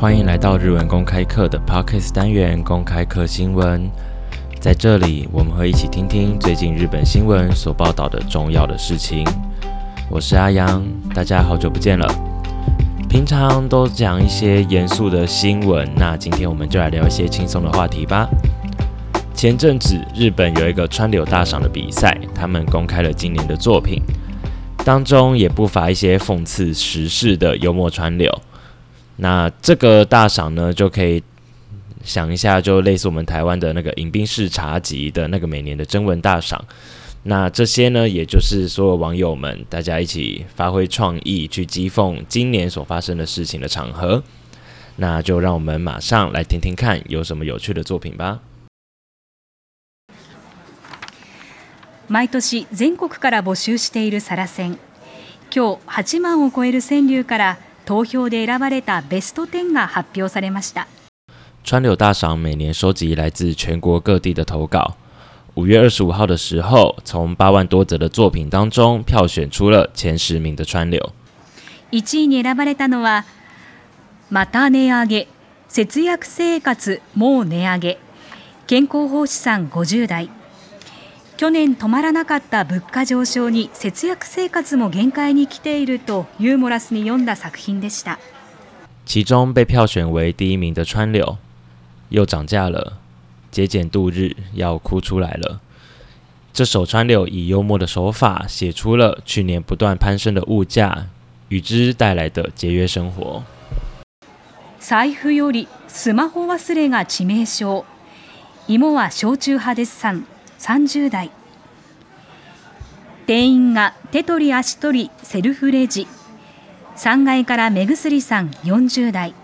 欢迎来到日文公开课的 p o c k s t 单元，公开课新闻。在这里，我们会一起听听最近日本新闻所报道的重要的事情。我是阿阳，大家好久不见了。平常都讲一些严肃的新闻，那今天我们就来聊一些轻松的话题吧。前阵子，日本有一个川柳大赏的比赛，他们公开了今年的作品，当中也不乏一些讽刺时事的幽默川柳。那这个大赏呢，就可以想一下，就类似我们台湾的那个迎宾式茶集的那个每年的征文大赏。那这些呢，也就是所有网友们大家一起发挥创意去讥讽今年所发生的事情的场合。那就让我们马上来听听看有什么有趣的作品吧。毎年全国から募集しているサラ戦、今日8万を超える川柳から。投票で選ばれたベスト10が発表されました。川柳大賞每年收集来自全国各地的投稿。五月二十五号的时候，从八万多则的作品当中票选出了前十名的川柳。位に選ばれたのは、また値上げ、節約生活もう値上げ、健康奉仕さん50代。去年止まらなかった物価上昇に節約生活も限界に来ているとユーモラスに読んだ作品でした。其中被票选为第一名的川柳，又涨价了，节俭度日要哭出来了。这首川柳以幽默的手法写出了去年不断攀升的物价与之带来的节约生活。財布よりスマホ忘れが致命傷。芋は焼酎派ですさん。30代店員が手取り足取りセルフレジ3階から目薬さん40代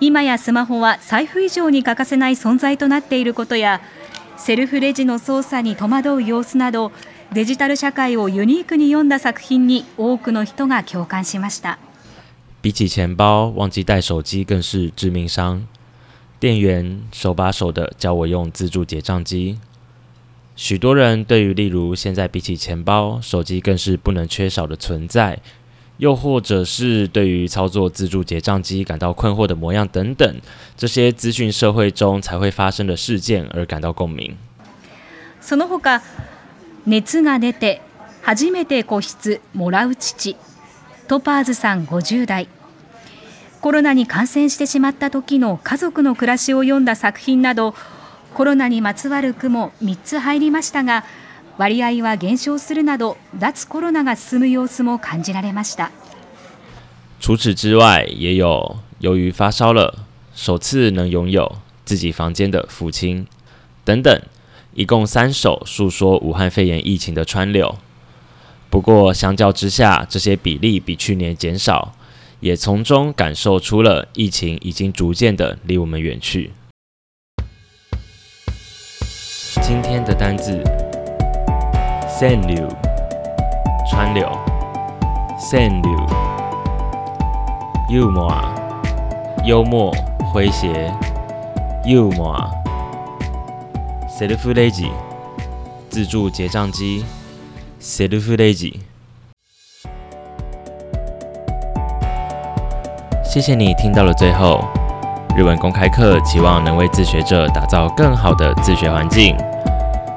今やスマホは財布以上に欠かせない存在となっていることやセルフレジの操作に戸惑う様子などデジタル社会をユニークに読んだ作品に多くの人が共感しました比起钱包忘记带手机更是致命伤店员手把手的教我用自助结账机许多人对于例如现在比起钱包，手机更是不能缺少的存在，又或者是对于操作自助结账机感到困惑的模样等等，这些资讯社会中才会发生的事件而感到共鸣。その他、熱が出て初めて室もらう父、トパーズさん50代、コロナに感染してしまった時の家族の暮らしを読んだ作品など。コロナにまつわる句もつ入りましたが、割合は減少するなど脱コロナが進む様子も感じられました。除此之外，也有由于发烧了，首次能拥有自己房间的父亲等等，一共三首诉说武汉肺炎疫情的川柳。不过相较之下，这些比例比去年减少，也从中感受出了疫情已经逐渐的离我们远去。今天的单词：川柳，川柳，川柳。幽默，幽默，诙谐，幽默。self-lady 自助结账机，self-lady。谢谢你听到了最后。日文公开课期望能为自学者打造更好的自学环境，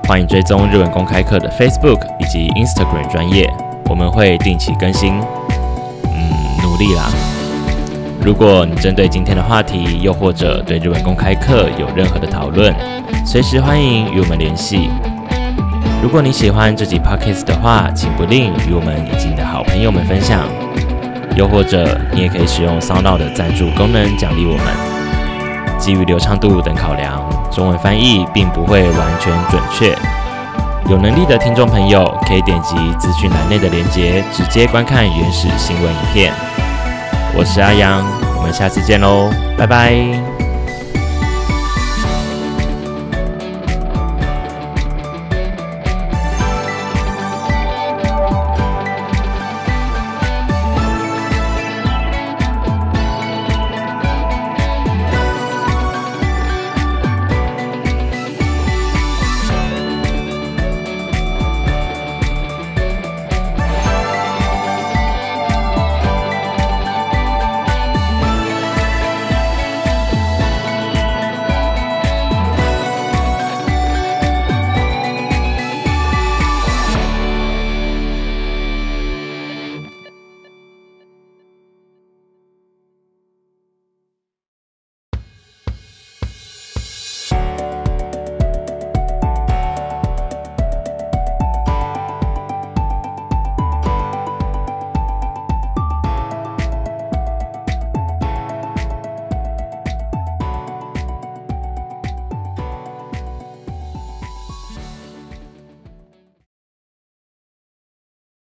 欢迎追踪日文公开课的 Facebook 以及 Instagram 专业，我们会定期更新，嗯，努力啦！如果你针对今天的话题，又或者对日文公开课有任何的讨论，随时欢迎与我们联系。如果你喜欢这集 Podcast 的话，请不吝与我们以及你的好朋友们分享，又或者你也可以使用 Sound 的赞助功能奖励我们。基于流畅度等考量，中文翻译并不会完全准确。有能力的听众朋友可以点击资讯栏内的链接，直接观看原始新闻影片。我是阿阳，我们下次见喽，拜拜。